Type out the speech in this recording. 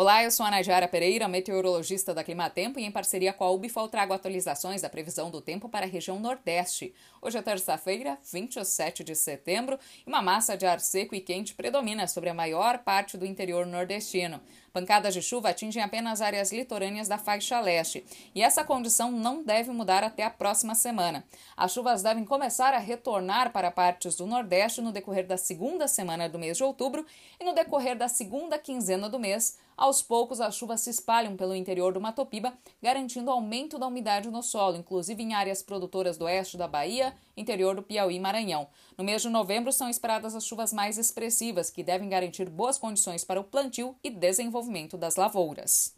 Olá, eu sou a Najara Pereira, meteorologista da Climatempo, e em parceria com a UBFOL trago atualizações da previsão do tempo para a região Nordeste. Hoje é terça-feira, 27 de setembro, e uma massa de ar seco e quente predomina sobre a maior parte do interior nordestino. Pancadas de chuva atingem apenas áreas litorâneas da faixa leste, e essa condição não deve mudar até a próxima semana. As chuvas devem começar a retornar para partes do Nordeste no decorrer da segunda semana do mês de outubro e no decorrer da segunda quinzena do mês aos poucos, as chuvas se espalham pelo interior do Mato Piba, garantindo aumento da umidade no solo, inclusive em áreas produtoras do oeste da Bahia, interior do Piauí e Maranhão. No mês de novembro, são esperadas as chuvas mais expressivas, que devem garantir boas condições para o plantio e desenvolvimento das lavouras.